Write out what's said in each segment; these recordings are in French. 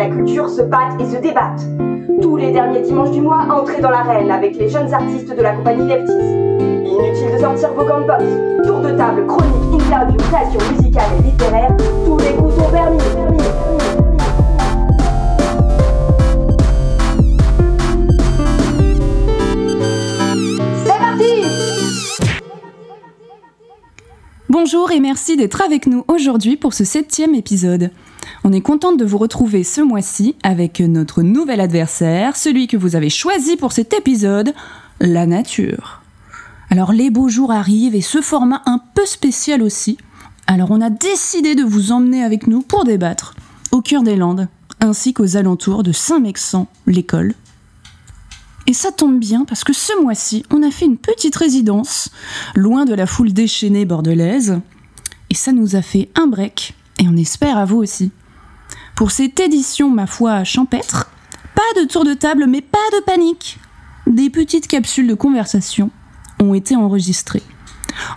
la culture se battent et se débattent. Tous les derniers dimanches du mois, entrez dans l'arène avec les jeunes artistes de la compagnie Leptis. Inutile de sortir vos gants box. Tour de table, chronique, interview, création musicale et littéraire, tous les goûts sont permis. C'est parti Bonjour et merci d'être avec nous aujourd'hui pour ce septième épisode. On est contente de vous retrouver ce mois-ci avec notre nouvel adversaire, celui que vous avez choisi pour cet épisode, la nature. Alors les beaux jours arrivent et ce format un peu spécial aussi. Alors on a décidé de vous emmener avec nous pour débattre au cœur des Landes, ainsi qu'aux alentours de Saint-Mexan, l'école. Et ça tombe bien parce que ce mois-ci, on a fait une petite résidence, loin de la foule déchaînée bordelaise. Et ça nous a fait un break, et on espère à vous aussi. Pour cette édition, ma foi, champêtre, pas de tour de table, mais pas de panique. Des petites capsules de conversation ont été enregistrées.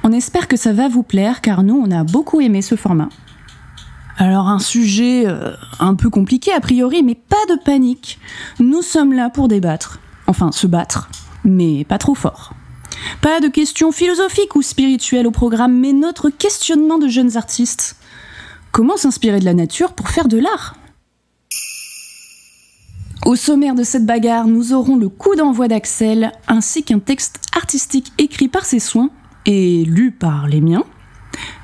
On espère que ça va vous plaire car nous, on a beaucoup aimé ce format. Alors un sujet euh, un peu compliqué a priori, mais pas de panique. Nous sommes là pour débattre. Enfin, se battre, mais pas trop fort. Pas de questions philosophiques ou spirituelles au programme, mais notre questionnement de jeunes artistes. Comment s'inspirer de la nature pour faire de l'art? Au sommaire de cette bagarre, nous aurons le coup d'envoi d'Axel, ainsi qu'un texte artistique écrit par ses soins et lu par les miens.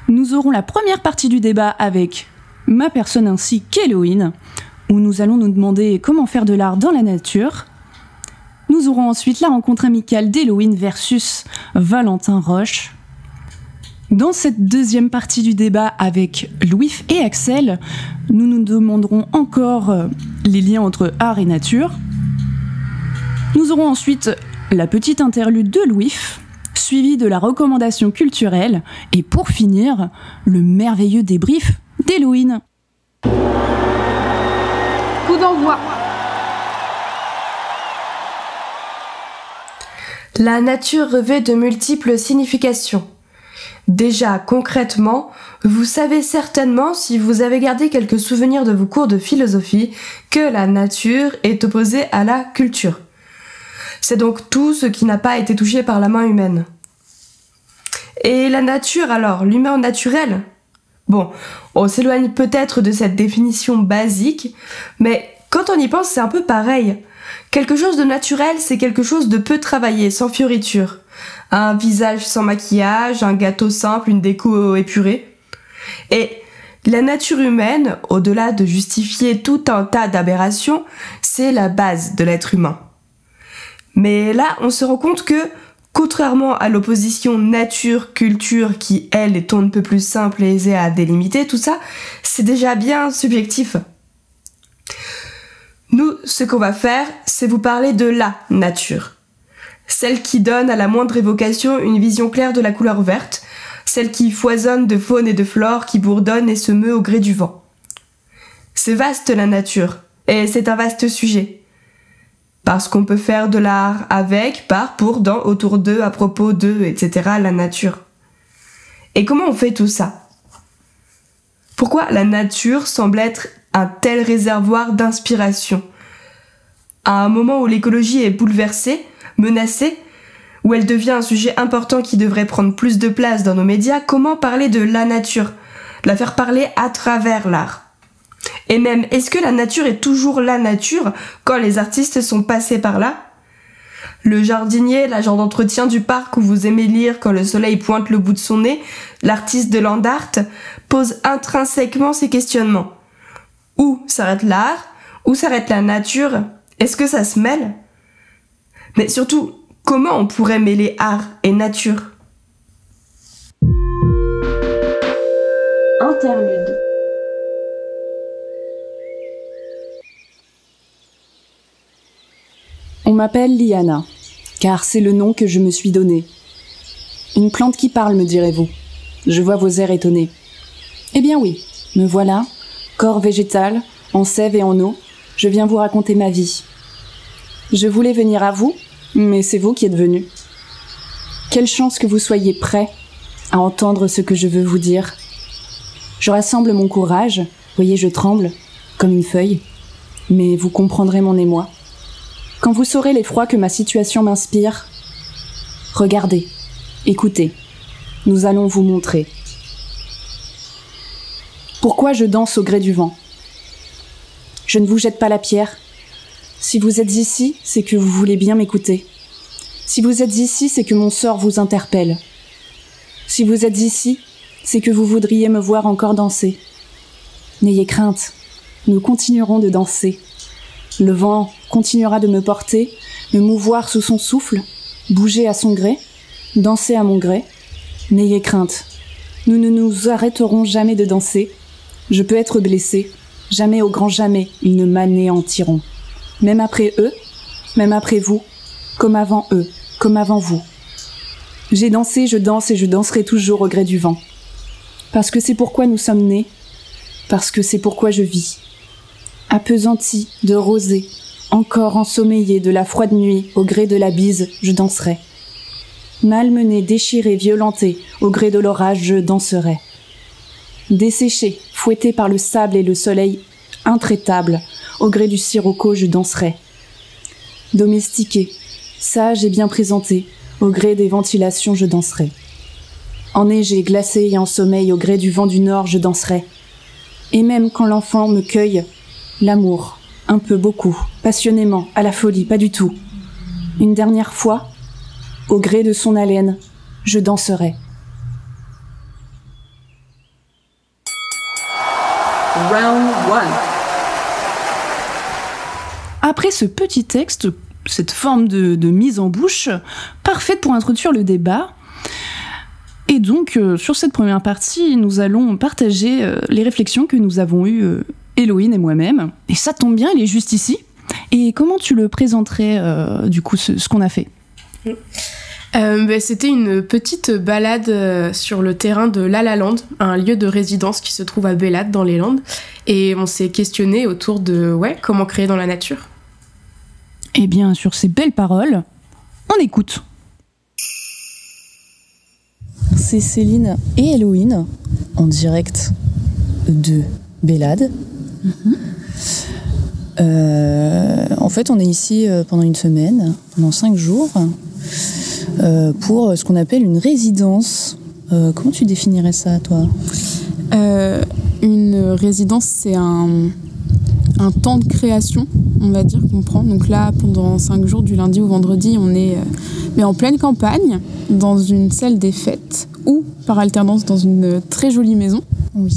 Nous aurons la première partie du débat avec ma personne ainsi qu'Héloïne, où nous allons nous demander comment faire de l'art dans la nature. Nous aurons ensuite la rencontre amicale d'Héloïne versus Valentin Roche. Dans cette deuxième partie du débat avec Louis et Axel, nous nous demanderons encore euh, les liens entre art et nature. Nous aurons ensuite la petite interlude de Louis, suivie de la recommandation culturelle, et pour finir, le merveilleux débrief d'Héloïne. Coup d'envoi La nature revêt de multiples significations. Déjà, concrètement, vous savez certainement, si vous avez gardé quelques souvenirs de vos cours de philosophie, que la nature est opposée à la culture. C'est donc tout ce qui n'a pas été touché par la main humaine. Et la nature alors, l'humain naturel? Bon, on s'éloigne peut-être de cette définition basique, mais quand on y pense, c'est un peu pareil. Quelque chose de naturel, c'est quelque chose de peu travaillé, sans fioriture. Un visage sans maquillage, un gâteau simple, une déco épurée. Et la nature humaine, au-delà de justifier tout un tas d'aberrations, c'est la base de l'être humain. Mais là, on se rend compte que, contrairement à l'opposition nature-culture qui, elle, est on ne peut plus simple et aisée à délimiter, tout ça, c'est déjà bien subjectif. Nous, ce qu'on va faire, c'est vous parler de la nature. Celle qui donne à la moindre évocation une vision claire de la couleur verte, celle qui foisonne de faune et de flore, qui bourdonne et se meut au gré du vent. C'est vaste la nature, et c'est un vaste sujet. Parce qu'on peut faire de l'art avec, par, pour, dans, autour d'eux, à propos d'eux, etc. la nature. Et comment on fait tout ça? Pourquoi la nature semble être un tel réservoir d'inspiration. À un moment où l'écologie est bouleversée, menacée, où elle devient un sujet important qui devrait prendre plus de place dans nos médias, comment parler de la nature? La faire parler à travers l'art. Et même, est-ce que la nature est toujours la nature quand les artistes sont passés par là? Le jardinier, l'agent d'entretien du parc où vous aimez lire quand le soleil pointe le bout de son nez, l'artiste de land art, pose intrinsèquement ces questionnements. Où s'arrête l'art? Où s'arrête la nature? Est-ce que ça se mêle? Mais surtout, comment on pourrait mêler art et nature? Interlude. On m'appelle Liana, car c'est le nom que je me suis donné. Une plante qui parle, me direz-vous. Je vois vos airs étonnés. Eh bien oui, me voilà, corps végétal, en sève et en eau, je viens vous raconter ma vie. Je voulais venir à vous, mais c'est vous qui êtes venu. Quelle chance que vous soyez prêts à entendre ce que je veux vous dire. Je rassemble mon courage, voyez, je tremble, comme une feuille, mais vous comprendrez mon émoi. Quand vous saurez l'effroi que ma situation m'inspire, regardez, écoutez, nous allons vous montrer. Pourquoi je danse au gré du vent? Je ne vous jette pas la pierre. Si vous êtes ici, c'est que vous voulez bien m'écouter. Si vous êtes ici, c'est que mon sort vous interpelle. Si vous êtes ici, c'est que vous voudriez me voir encore danser. N'ayez crainte, nous continuerons de danser. Le vent continuera de me porter, me mouvoir sous son souffle, bouger à son gré, danser à mon gré. N'ayez crainte, nous ne nous arrêterons jamais de danser. Je peux être blessé, jamais au grand jamais ils ne m'anéantiront. Même après eux, même après vous, comme avant eux, comme avant vous. J'ai dansé, je danse et je danserai toujours au gré du vent. Parce que c'est pourquoi nous sommes nés, parce que c'est pourquoi je vis. Appesanti de rosée, encore ensommeillé de la froide nuit, au gré de la bise, je danserai. Malmené, déchiré, violenté, au gré de l'orage, je danserai. Desséché, fouetté par le sable et le soleil intraitable, au gré du sirocco, je danserai. Domestiqué, sage et bien présenté, au gré des ventilations, je danserai. Enneigé, glacé et en sommeil, au gré du vent du nord, je danserai. Et même quand l'enfant me cueille, l'amour, un peu, beaucoup, passionnément, à la folie, pas du tout. Une dernière fois, au gré de son haleine, je danserai. Round 1. Après ce petit texte, cette forme de, de mise en bouche, parfaite pour introduire le débat, et donc, euh, sur cette première partie, nous allons partager euh, les réflexions que nous avons eues, euh, Héloïne et moi-même. Et ça tombe bien, il est juste ici. Et comment tu le présenterais, euh, du coup, ce, ce qu'on a fait? Euh, bah, C'était une petite balade euh, sur le terrain de La La Land, un lieu de résidence qui se trouve à Bellade dans les Landes. Et on s'est questionné autour de ouais, comment créer dans la nature. Eh bien, sur ces belles paroles, on écoute. C'est Céline et Héloïne en direct de Bélade. Euh, en fait, on est ici pendant une semaine, pendant cinq jours, pour ce qu'on appelle une résidence. Euh, comment tu définirais ça, toi Euh, une résidence, c'est un, un temps de création, on va dire, qu'on prend. Donc là, pendant cinq jours, du lundi au vendredi, on est euh, mais en pleine campagne, dans une salle des fêtes, ou par alternance dans une très jolie maison. Oui.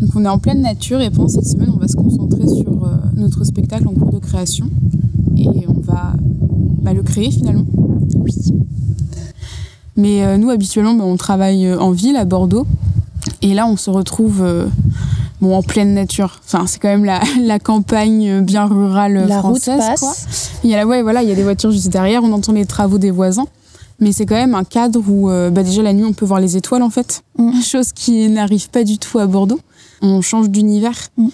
Donc on est en pleine nature et pendant cette semaine, on va se concentrer sur euh, notre spectacle en cours de création et on va bah, le créer finalement. Oui. Mais euh, nous, habituellement, bah, on travaille euh, en ville, à Bordeaux. Et là, on se retrouve euh, bon, en pleine nature. Enfin, c'est quand même la, la campagne bien rurale La route française. passe. quoi. Il y a la, ouais, voilà, il y a des voitures juste derrière, on entend les travaux des voisins. Mais c'est quand même un cadre où, euh, bah, déjà la nuit, on peut voir les étoiles en fait. Mm. Chose qui n'arrive pas du tout à Bordeaux. On change d'univers. Mm.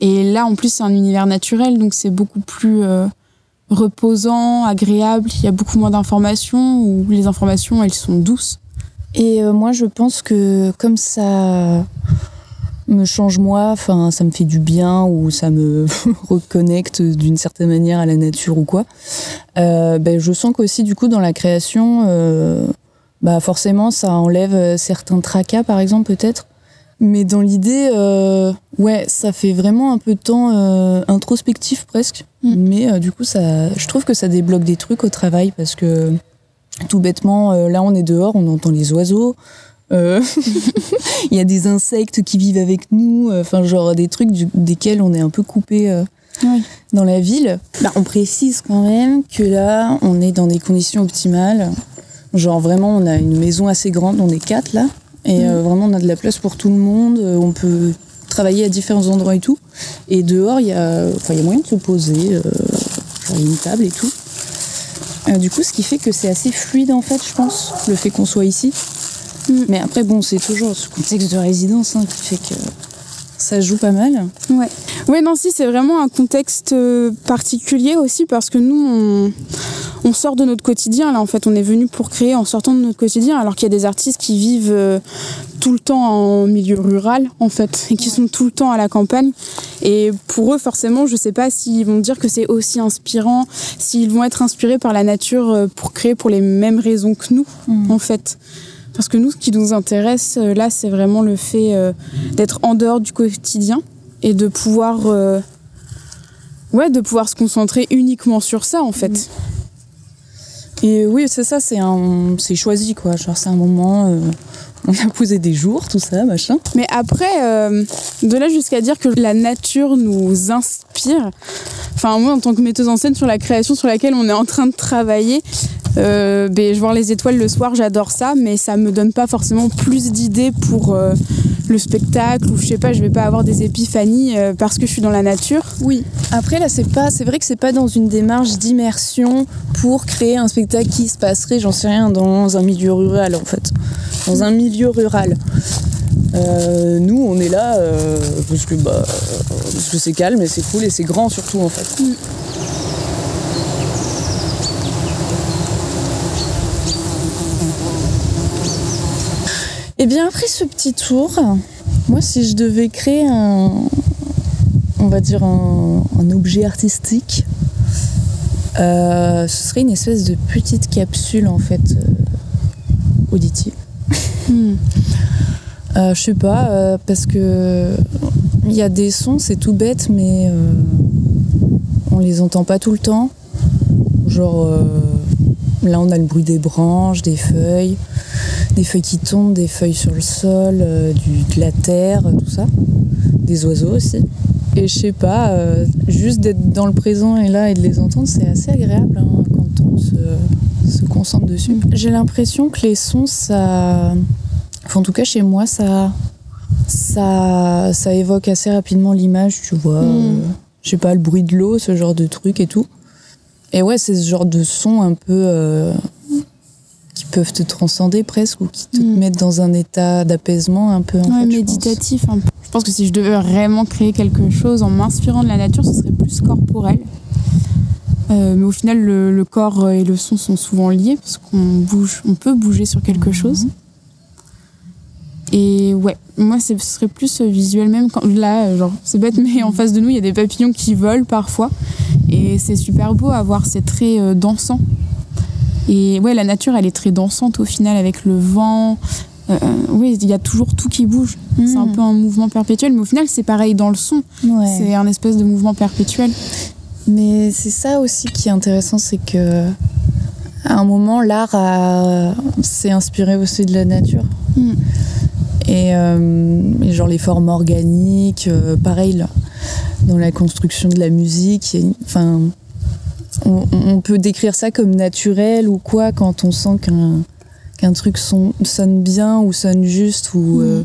Et là, en plus, c'est un univers naturel, donc c'est beaucoup plus reposant, agréable. Il y a beaucoup moins d'informations, où les informations, elles sont douces. Et euh, moi, je pense que comme ça me change moi, enfin, ça me fait du bien ou ça me reconnecte d'une certaine manière à la nature ou quoi. euh, ben, je sens qu'aussi du coup dans la création, euh, bah forcément, ça enlève euh, certains tracas, par exemple peut-être. Mais dans l'idée, euh, ouais, ça fait vraiment un peu de temps euh, introspectif presque. Mm. Mais euh, du coup, ça, je trouve que ça débloque des trucs au travail parce que tout bêtement, là on est dehors, on entend les oiseaux. Il y a des insectes qui vivent avec nous, enfin genre des trucs du- desquels on est un peu coupé Oui. dans la ville. Bah, on précise quand même que là, on est dans des conditions optimales. Genre vraiment, on a une maison assez grande, on est quatre là, et euh, vraiment on a de la place pour tout le monde. euh, On peut travailler à différents endroits et tout. Et dehors, il y a, enfin, y a moyen de se poser, euh, genre il y a une table et tout. Euh, du coup, ce qui fait que c'est assez fluide en fait, je pense, le fait qu'on soit ici. Mm. Mais après, bon, c'est toujours ce contexte de résidence hein, qui fait que ça joue pas mal. Ouais. Ouais, non, si, c'est vraiment un contexte euh, particulier aussi parce que nous, on, on sort de notre quotidien. Là, en fait, on est venu pour créer en sortant de notre quotidien, alors qu'il y a des artistes qui vivent euh, tout le temps en milieu rural, en fait, et qui sont tout le temps à la campagne. Et pour eux, forcément, je sais pas s'ils vont dire que c'est aussi inspirant, s'ils vont être inspirés par la nature euh, pour créer pour les mêmes raisons que nous, Mm. en fait. Parce que nous, ce qui nous intéresse, euh, là, c'est vraiment le fait euh, d'être en dehors du quotidien et de pouvoir, euh, ouais, de pouvoir se concentrer uniquement sur ça, en fait. Et oui, c'est ça, c'est un, c'est choisi quoi. Genre c'est un moment, euh, on a posé des jours, tout ça, machin. Mais après, de là jusqu'à dire que la nature nous inspire, enfin moi en tant que metteuse en scène sur la création sur laquelle on est en train de travailler, euh, ben, je voir les étoiles le soir, j'adore ça, mais ça me donne pas forcément plus d'idées pour euh, le spectacle ou je sais pas, je vais pas avoir des épiphanies euh, parce que je suis dans la nature. Oui. Après là, c'est pas, c'est vrai que c'est pas dans une démarche d'immersion pour créer un spectacle qui se passerait, j'en sais rien, dans un milieu rural en fait, dans un milieu rural. Euh, nous, on est là euh, parce que bah, parce que c'est calme et c'est cool et c'est grand surtout en fait. Et bien après ce petit tour, moi si je devais créer un, on va dire un, un objet artistique, euh, ce serait une espèce de petite capsule en fait euh, auditive. Hmm. Euh, je sais pas, parce que il y a des sons, c'est tout bête, mais on les entend pas tout le temps. Genre là, on a le bruit des branches, des feuilles, des feuilles qui tombent, des feuilles sur le sol, euh, du, de la terre, tout ça, des oiseaux aussi. Et je sais pas, euh, juste d'être dans le présent et là et de les entendre, c'est assez agréable hein, quand on se, se concentre dessus. J'ai l'impression que les sons, ça. Enfin, en tout cas, chez moi, ça. Ça, ça évoque assez rapidement l'image, tu vois. Mm. euh, je sais pas, le bruit de l'eau, ce genre de truc et tout. Et ouais, c'est ce genre de sons un peu. euh, peuvent te transcender presque ou qui te Mm. mettent dans un état d'apaisement un peu. en Ouais, fait, je pense. méditatif. un peu. Je pense que si je devais vraiment créer quelque chose en m'inspirant de la nature, ce serait plus corporel. Euh, mais au final, le, le corps et le son sont souvent liés parce qu'on bouge, on peut bouger sur quelque chose. Et ouais, moi, ce serait plus visuel même. Quand, là, genre, c'est bête, mais en face de nous, il y a des papillons qui volent parfois. Et c'est super beau à voir, c'est très euh, dansant. Et ouais, la nature, elle est très dansante au final avec le vent. Euh, oui, il y a toujours tout qui bouge. C'est un Mm. peu un mouvement perpétuel, mais au final, c'est pareil dans le son. Ouais. C'est un espèce de mouvement perpétuel. Mais c'est ça aussi qui est intéressant, c'est que à un moment, l'art a- s'est inspiré aussi de la nature. Mm. Et, euh, et genre les formes organiques, euh, pareil, là, dans la construction de la musique, enfin, on, on peut décrire ça comme naturel ou quoi quand on sent qu'un qu'un truc son- sonne bien ou sonne juste ou euh,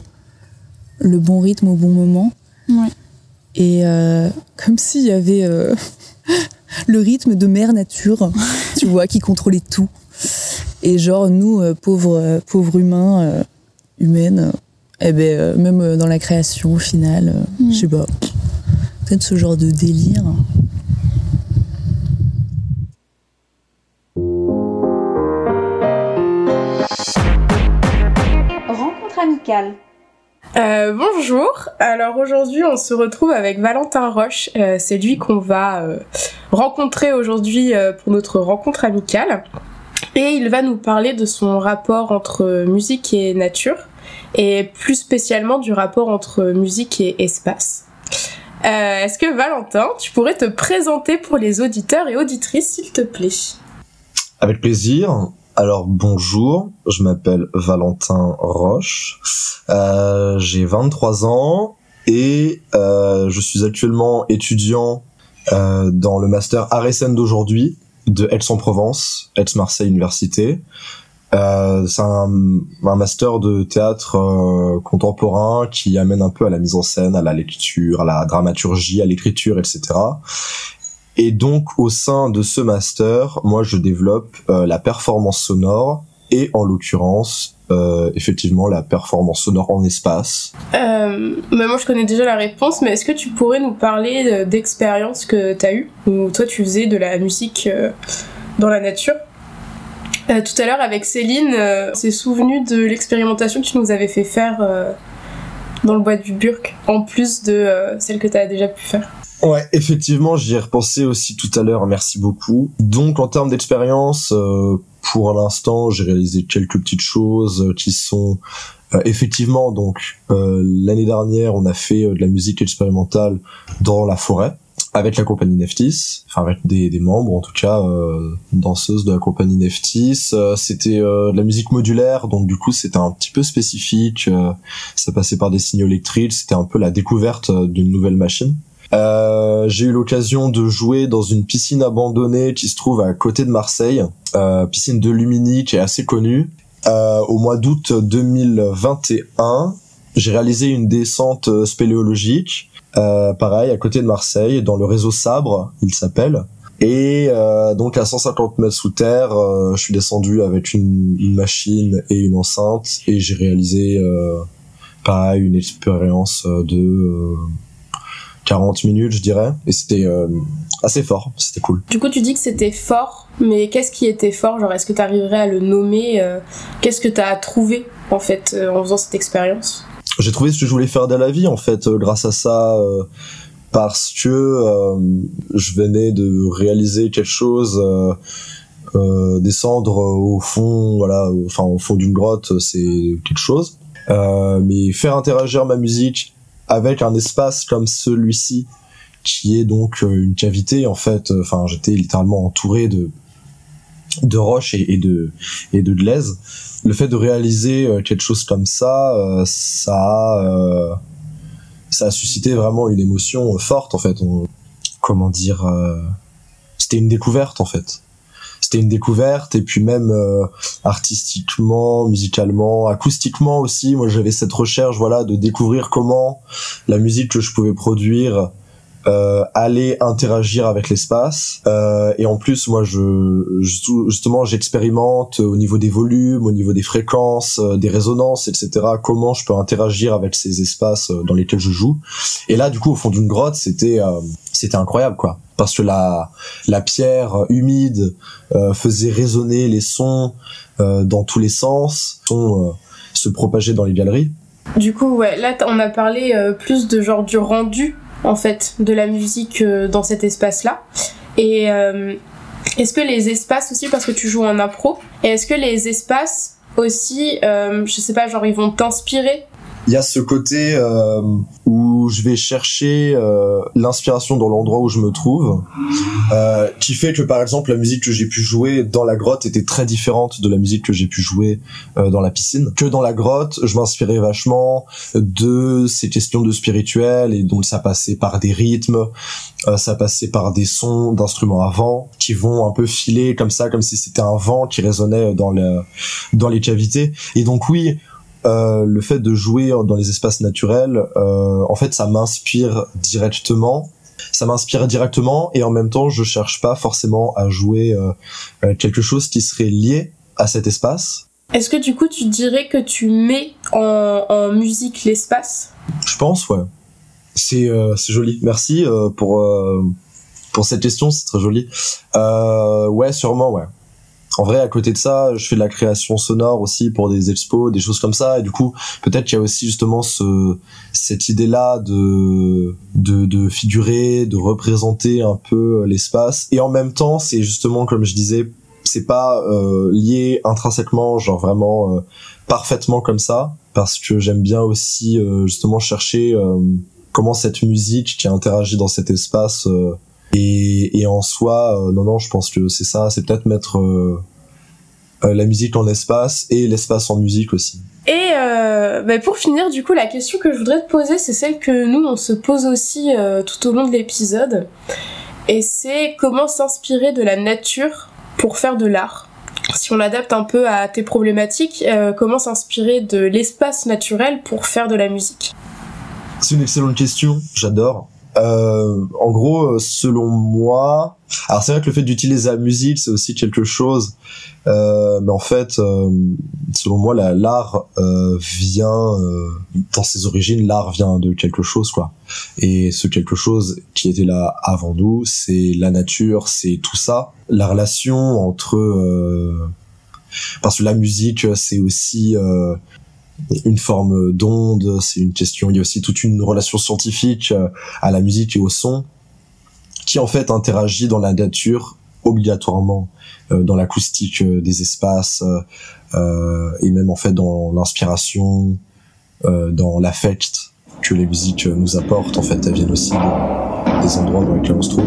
le bon rythme au bon moment. Ouais. Et euh, comme s'il y avait euh, le rythme de mère nature, tu vois, qui contrôlait tout. Et genre, nous, pauvres, pauvres humains, humaines, eh ben, même dans la création, au final, euh, Mm. je sais pas, peut-être ce genre de délire. Euh, bonjour, alors aujourd'hui on se retrouve avec Valentin Roche, Euh, c'est lui qu'on va euh, rencontrer aujourd'hui euh, pour notre rencontre amicale. Et il va nous parler de son rapport entre musique et nature et plus spécialement du rapport entre musique et espace. Euh, Est-ce que Valentin, tu pourrais te présenter pour les auditeurs et auditrices s'il te plaît? Avec plaisir. Alors bonjour, je m'appelle Valentin Roche, euh, j'ai 23 ans et euh, je suis actuellement étudiant euh, dans le master scène d'aujourd'hui de Aix-en-Provence, Aix-Marseille Université. Euh, c'est un, un master de théâtre euh, contemporain qui amène un peu à la mise en scène, à la lecture, à la dramaturgie, à l'écriture, etc. Et donc au sein de ce master, moi je développe euh, la performance sonore et en l'occurrence euh, effectivement la performance sonore en espace. Euh, moi je connais déjà la réponse, mais est-ce que tu pourrais nous parler euh, d'expériences que tu as eues? Où toi tu faisais de la musique dans la nature? Tout à l'heure avec Céline, on s'est souvenu de l'expérimentation que tu nous avais fait faire dans le bois du Burk, en plus de celle que tu as déjà pu faire. Ouais, effectivement, j'y ai repensé aussi tout à l'heure, merci beaucoup. Donc en termes d'expérience, euh, pour l'instant, j'ai réalisé quelques petites choses qui sont euh, effectivement donc euh, l'année dernière, on a fait euh, de la musique expérimentale dans la forêt avec la compagnie Neftis, enfin avec des, des membres en tout cas euh, danseuses de la compagnie Neftis. Euh, c'était euh, de la musique modulaire, donc du coup c'était un petit peu spécifique. euh, ça passait par des signaux électriques, c'était un peu la découverte euh, d'une nouvelle machine. Euh, j'ai eu l'occasion de jouer dans une piscine abandonnée qui se trouve à côté de Marseille, euh, piscine de Lumini qui est assez connue. Euh, au mois d'août 2021, j'ai réalisé une descente euh, spéléologique, euh, pareil à côté de Marseille, dans le réseau Sabre, il s'appelle. Et donc à 150 mètres sous terre, je suis descendu avec une, une machine et une enceinte et j'ai réalisé pareil une expérience de 40 minutes, je dirais. Et c'était euh, assez fort, c'était cool. Du coup, tu dis que c'était fort, mais qu'est-ce qui était fort? Genre, est-ce que tu arriverais à le nommer euh, Qu'est-ce que tu as trouvé en fait euh, en faisant cette expérience? J'ai trouvé ce que je voulais faire dans la vie en fait grâce à ça. parce que euh, je venais de réaliser quelque chose euh, euh, descendre au fond voilà enfin au fond d'une grotte c'est quelque chose mais faire interagir ma musique avec un espace comme celui-ci qui est donc euh, une cavité en fait enfin j'étais littéralement entouré de de roches et, de et de glaise le fait de réaliser euh, quelque chose comme ça euh, ça a ça a suscité vraiment une émotion forte en fait. Comment dire C'était une découverte en fait. C'était une découverte. Et puis même euh, artistiquement, musicalement, acoustiquement aussi. Moi j'avais cette recherche voilà de découvrir comment la musique que je pouvais produire euh, allait interagir avec l'espace. Euh, et en plus moi je- justement j'expérimente au niveau des volumes au niveau des fréquences euh, des résonances etc comment je peux interagir avec ces espaces euh, dans lesquels je joue. Et là du coup au fond d'une grotte c'était euh, c'était incroyable quoi parce que la la pierre humide euh, faisait résonner les sons euh, dans tous les sens euh, se propager dans les galeries Du coup, ouais, là on a parlé plus de genre du rendu en fait de la musique dans cet espace-là. Et est-ce que les espaces aussi, parce que tu joues en impro, et est-ce que les espaces aussi, je sais pas, genre ils vont t'inspirer? Il y a ce côté euh, où je vais chercher euh, l'inspiration dans l'endroit où je me trouve, euh, qui fait que par exemple la musique que j'ai pu jouer dans la grotte était très différente de la musique que j'ai pu jouer euh, dans la piscine. Que dans la grotte, je m'inspirais vachement de ces questions de spirituel et donc ça passait par des rythmes, euh, ça passait par des sons d'instruments à vent qui vont un peu filer comme ça, comme si c'était un vent qui résonnait dans le, dans les cavités. Et donc oui, euh, le fait de jouer dans les espaces naturels, euh, en fait, ça m'inspire directement. Ça m'inspire directement et en même temps, je cherche pas forcément à jouer euh, euh, quelque chose qui serait lié à cet espace. Est-ce que du coup tu dirais que tu mets en, en musique l'espace? Je pense, ouais. C'est euh, c'est joli. Merci euh, pour euh, pour cette question, c'est très joli. Euh, ouais, sûrement, ouais. En vrai, à côté de ça, je fais de la création sonore aussi pour des expos, des choses comme ça. Et du coup, peut-être qu'il y a aussi justement ce, cette idée-là de, de, de figurer, de représenter un peu l'espace. Et en même temps, c'est justement, comme je disais, c'est pas euh, lié intrinsèquement, genre vraiment euh, parfaitement comme ça, parce que j'aime bien aussi euh, justement chercher euh, comment cette musique qui interagit dans cet espace euh, et, et en soi, euh, non, non, je pense que c'est ça, c'est peut-être mettre euh, euh, la musique en espace et l'espace en musique aussi. Et euh, bah, pour finir, du coup, la question que je voudrais te poser, c'est celle que nous, on se pose aussi euh, tout au long de l'épisode. Et c'est comment s'inspirer de la nature pour faire de l'art. Si on l'adapte un peu à tes problématiques, euh, comment s'inspirer de l'espace naturel pour faire de la musique? C'est une excellente question, j'adore. Euh, en gros, selon moi, alors c'est vrai que le fait d'utiliser la musique, c'est aussi quelque chose, euh, mais en fait, euh, selon moi, la, l'art euh, vient, euh, dans ses origines, l'art vient de quelque chose, quoi. Et ce quelque chose qui était là avant nous, c'est la nature, c'est tout ça. La relation entre... euh, parce que la musique, c'est aussi euh, une forme d'onde, c'est une question, il y a aussi toute une relation scientifique euh, à la musique et au son qui en fait interagit dans la nature obligatoirement euh, dans l'acoustique euh, des espaces et même en fait dans l'inspiration, dans l'affect que les musiques nous apportent. En fait, elles viennent aussi de- des endroits dans lesquels on se trouve.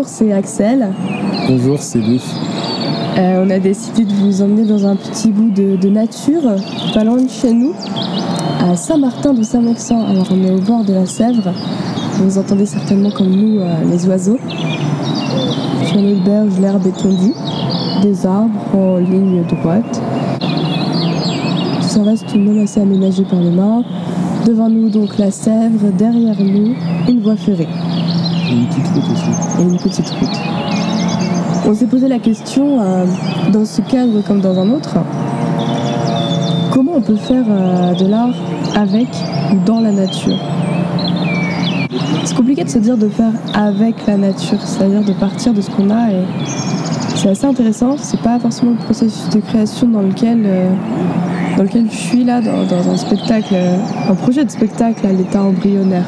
Bonjour, c'est Axel. Bonjour, c'est Luc. Euh, on a décidé de vous emmener dans un petit bout de, de nature, pas loin de chez nous, à Saint-Martin de Saint-Maxent. Alors on est au bord de la Sèvre. Vous entendez certainement comme nous euh, les oiseaux. Sur notre berge, l'herbe est tondue, des arbres en ligne droite. Ça reste de même assez aménagé par les mains. Devant nous donc la Sèvre, derrière nous une voie ferrée Une petite route. On s'est posé la question, euh, dans ce cadre comme dans un autre, comment on peut faire euh, de l'art avec ou dans la nature? C'est compliqué de se dire de faire avec la nature, c'est-à-dire de partir de ce qu'on a c'est assez intéressant. C'est pas forcément le processus de création dans lequel, euh, je suis là, dans, un spectacle, un projet de spectacle à l'état embryonnaire.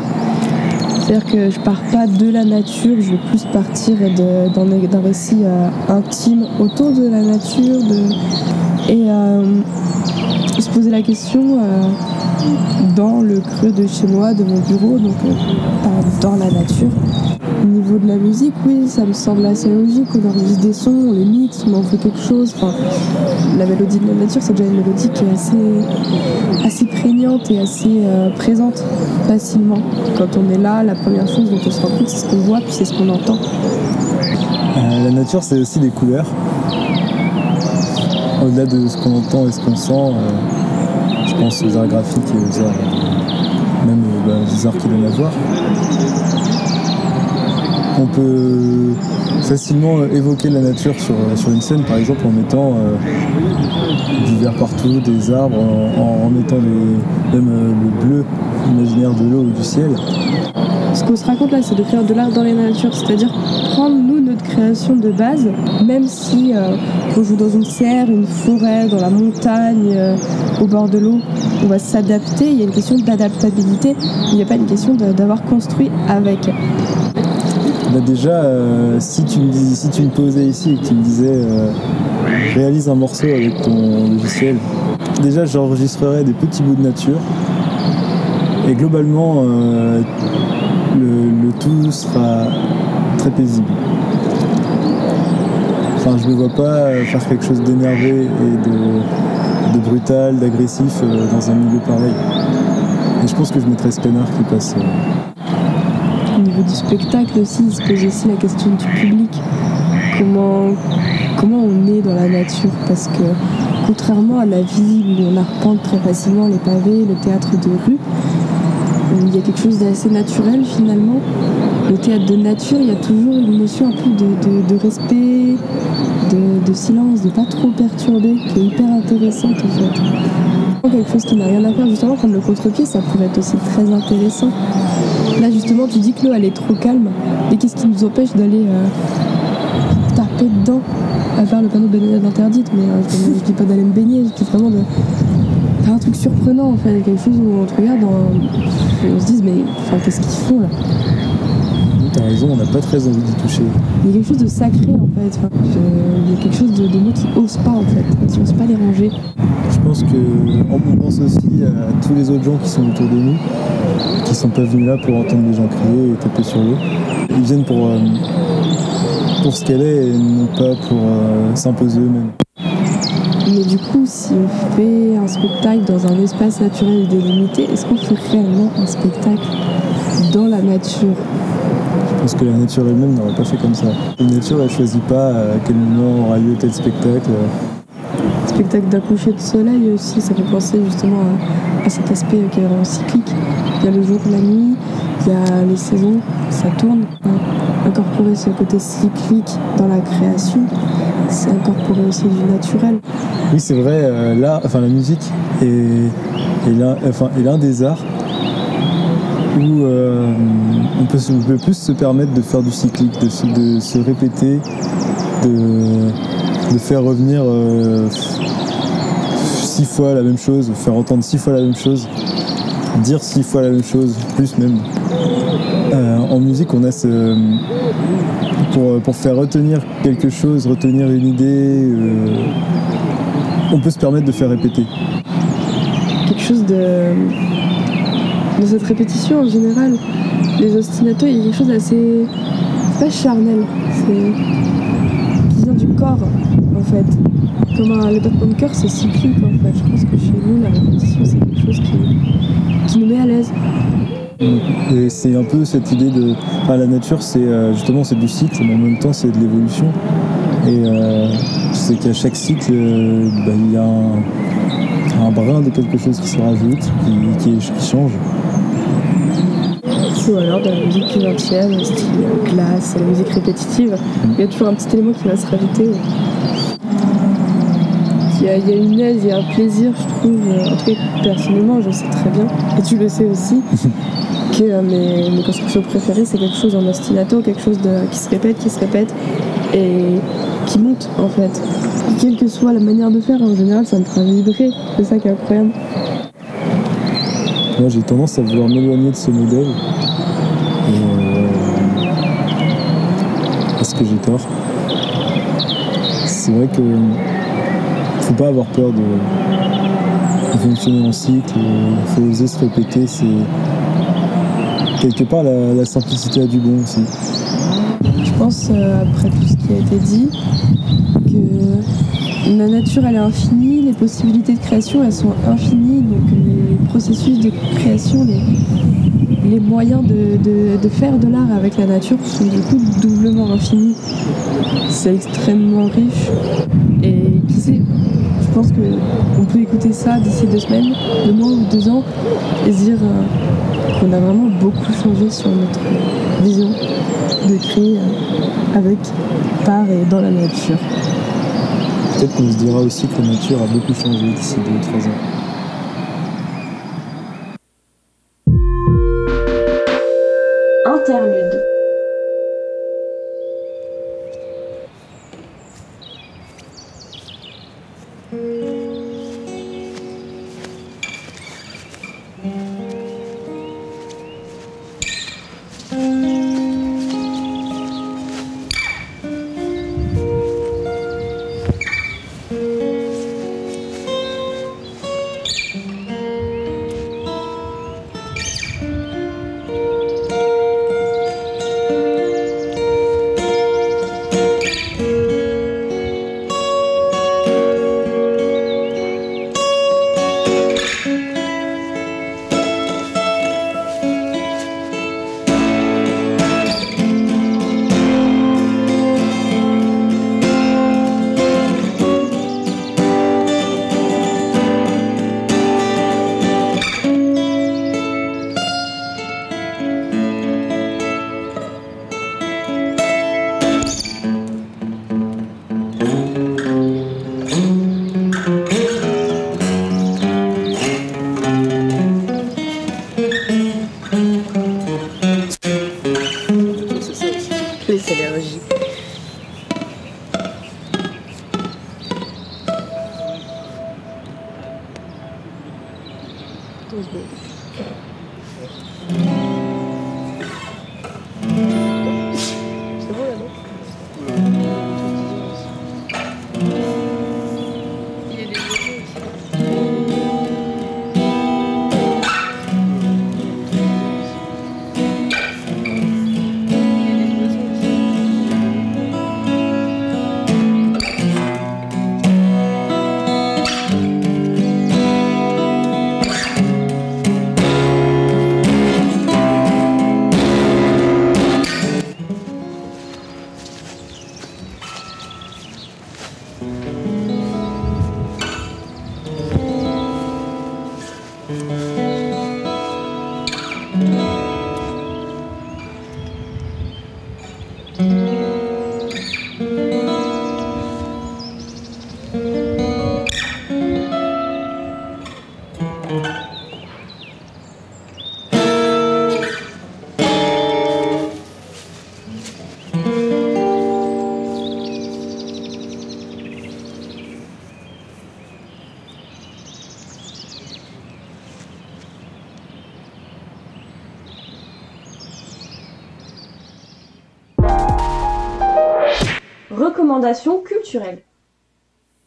C'est-à-dire que je pars pas de la nature, je vais plus partir d'un récit euh, intime autour de la nature et euh, se poser la question euh, dans le creux de chez moi, de mon bureau, donc dans la nature. Au niveau de la musique, oui, ça me semble assez logique. On enregistre des sons, on les mixe, on en fait quelque chose. Enfin, la mélodie de la nature, c'est déjà une mélodie qui est assez, assez prégnante et assez euh, présente facilement. Quand on est là, la première chose dont on se rend compte, c'est ce qu'on voit, puis c'est ce qu'on entend. Euh, la nature, c'est aussi des couleurs. Au-delà de ce qu'on entend et ce qu'on sent, euh, je pense aux arts graphiques et aux arts, même bah, des arts qui donnent voir. On peut facilement évoquer la nature sur, sur une scène, par exemple, en mettant euh, du vert partout, des arbres, en, mettant les- même euh, le bleu imaginaire de l'eau ou du ciel. Ce qu'on se raconte là, c'est de faire de l'art dans la nature, c'est-à-dire prendre nous notre création de base, même si euh, on joue dans une serre, une forêt, dans la montagne, au bord de l'eau, on va s'adapter. Il y a une question d'adaptabilité. Il n'y a pas une question d'avoir construit avec. Bah déjà, euh, si, tu me si tu me posais ici et que tu me disais euh, réalise un morceau avec ton logiciel, déjà j'enregistrerais des petits bouts de nature et globalement euh, le, tout sera très paisible. Enfin, je ne me vois pas faire quelque chose d'énervé et de, brutal, d'agressif dans un milieu pareil. Et je pense que je mettrais canard qui passe. Du spectacle aussi, il se pose aussi la question du public. Comment, comment on est dans la nature? Parce que contrairement à la vie où on arpente très facilement les pavés, le théâtre de rue, il y a quelque chose d'assez naturel finalement. Le théâtre de nature, il y a toujours une notion un peu de, respect, de, de silence, de pas trop perturber, qui est hyper intéressante en fait. Quelque chose qui n'a rien à faire, justement, comme le contre-pied, ça pourrait être aussi très intéressant. Là, justement, tu dis que l'eau, elle est trop calme. Mais qu'est-ce qui nous empêche d'aller euh, taper dedans À part le panneau de baignade interdite, mais euh, je, je dis pas d'aller me baigner, je dis vraiment de faire un truc surprenant, en fait. Quelque chose où on te regarde en- et on se dise, mais enfin, qu'est-ce qu'ils font là? T'as raison, on n'a pas très envie d'y toucher. Il y a quelque chose de sacré, en fait. Enfin, je- il y a quelque chose de, de moi qui ose pas, en fait, qui ose pas déranger. Je pense que on pense aussi à tous les autres gens qui sont autour de nous, qui sont pas venus là pour entendre les gens crier et taper sur l'eau. Ils viennent pour, euh, pour ce qu'elle est et non pas pour euh, s'imposer eux-mêmes. Mais du coup, si on fait un spectacle dans un espace naturel délimité, est-ce qu'on fait réellement un spectacle dans la nature? Je pense que la nature elle-même n'aurait pas fait comme ça. La nature, elle choisit pas à quel moment aura lieu tel spectacle. Spectacle d'un coucher de soleil aussi, ça fait penser justement à, à cet aspect qui est vraiment cyclique. Il y a le jour, la nuit, il y a les saisons, ça tourne. Incorporer ce côté cyclique dans la création, c'est incorporer aussi du naturel. Oui, c'est vrai, euh, là, enfin, la musique est, est l'un des arts où euh, on, peut, plus se permettre de faire du cyclique, de se, répéter, de, de faire revenir euh, six fois la même chose, faire entendre six fois la même chose, dire six fois la même chose, plus même. Euh, en musique, on a ce. Pour, pour faire retenir quelque chose, retenir une idée, euh, on peut se permettre de faire répéter. Quelque chose de. de cette répétition en général. Les ostinatos, il y a quelque chose d'assez. pas charnel, c'est. qui vient du corps en fait. Comme un, le battement cœur, c'est cyclique en fait. Je pense que chez nous, la répétition, c'est quelque chose qui, à l'aise. Et c'est un peu cette idée de. Enfin, la nature, c'est euh, justement c'est du cycle, mais en même temps c'est de l'évolution. Et euh, c'est qu'à chaque cycle, euh, bah, il y a un, un brin de quelque chose qui se rajoute, qui, qui, qui change. Ou alors de la musique plus ancienne, style glace, la musique répétitive. Il y a toujours un petit élément qui va se rajouter. Il y, a, il y a une aise, il y a un plaisir, je trouve. euh, En tout cas, personnellement, je sais très bien, et tu le sais aussi, que euh, mes, mes constructions préférées, c'est quelque chose en ostinato, quelque chose de, qui se répète, qui se répète, et qui monte en fait. Quelle que soit la manière de faire, en général, ça me fera vibrer. C'est ça qui est incroyable. Moi j'ai tendance à vouloir m'éloigner de ce modèle. Et, euh, Est-ce que j'ai tort C'est vrai que faut pas avoir peur de, fonctionner en cycle, il faut oser se répéter, c'est quelque part la, simplicité a du bon aussi. Je pense, euh, après tout ce qui a été dit, que la nature elle est infinie, les possibilités de création elles sont infinies, donc les processus de création, les, les moyens de, de- de faire de l'art avec la nature sont du coup doublement infinis. C'est extrêmement riche et qui sait, je pense qu'on peut écouter ça d'ici deux semaines, deux mois ou deux ans et dire euh, qu'on a vraiment beaucoup changé sur notre vision de créer euh, avec, par et dans la nature. Peut-être qu'on se dira aussi que la nature a beaucoup changé d'ici deux ou trois ans.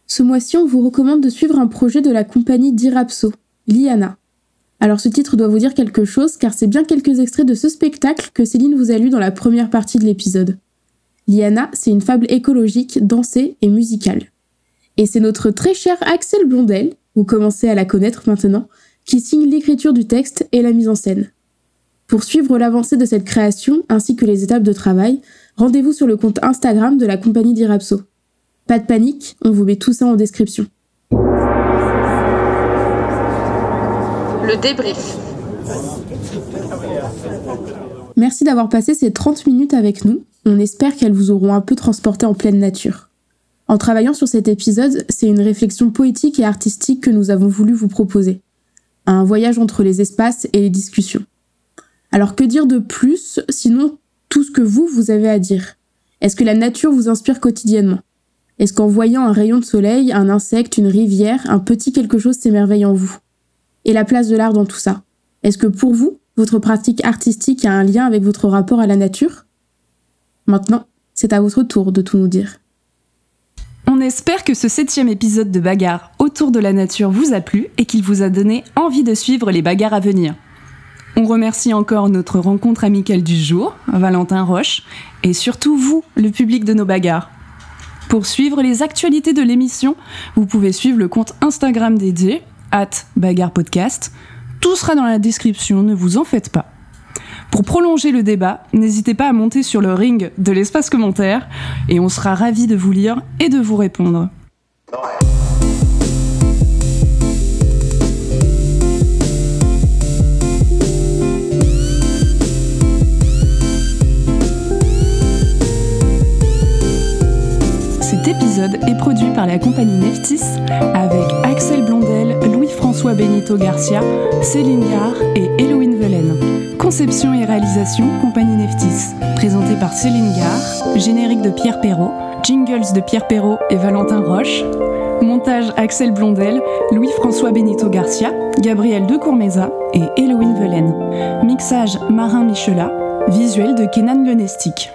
Ce mois-ci, on vous recommande de suivre un projet de la compagnie d'Irapso, Liana. Alors ce titre doit vous dire quelque chose car c'est bien quelques extraits de ce spectacle que Céline vous a lu dans la première partie de l'épisode. Liana, c'est une fable écologique, dansée et musicale. Et c'est notre très cher Axel Blondel, vous commencez à la connaître maintenant, qui signe l'écriture du texte et la mise en scène. Pour suivre l'avancée de cette création ainsi que les étapes de travail, rendez-vous sur le compte Instagram de la compagnie d'Irapso. Pas de panique, on vous met tout ça en description. Le débrief. Merci d'avoir passé ces 30 minutes avec nous. On espère qu'elles vous auront un peu transporté en pleine nature. En travaillant sur cet épisode, c'est une réflexion poétique et artistique que nous avons voulu vous proposer. Un voyage entre les espaces et les discussions. Alors que dire de plus, sinon tout ce que vous, vous avez à dire. Est-ce que la nature vous inspire quotidiennement? Est-ce qu'en voyant un rayon de soleil, un insecte, une rivière, un petit quelque chose s'émerveille en vous? Et la place de l'art dans tout ça? Est-ce que pour vous, votre pratique artistique a un lien avec votre rapport à la nature? Maintenant, c'est à votre tour de tout nous dire. On espère que ce septième épisode de Bagarre autour de la nature vous a plu et qu'il vous a donné envie de suivre les bagarres à venir. On remercie encore notre rencontre amicale du jour, Valentin Roche, et surtout vous, le public de nos bagarres. Pour suivre les actualités de l'émission, vous pouvez suivre le compte Instagram dédié, at Bagarre Podcast. Tout sera dans la description, ne vous en faites pas. Pour prolonger le débat, n'hésitez pas à monter sur le ring de l'espace commentaire et on sera ravis de vous lire et de vous répondre. Épisode est produit par la compagnie Neftis avec Axel Blondel, Louis-François Benito Garcia, Céline Gard et Héloïne Velaine. Conception et réalisation, compagnie Neftis. Présenté par Céline Gard, générique de Pierre Perrault, jingles de Pierre Perrault et Valentin Roche. Montage Axel Blondel, Louis-François Benito Garcia, Gabriel de Courmeza et Héloïne Velaine. Mixage Marin Michelat. Visuel de Kenan Lenestic.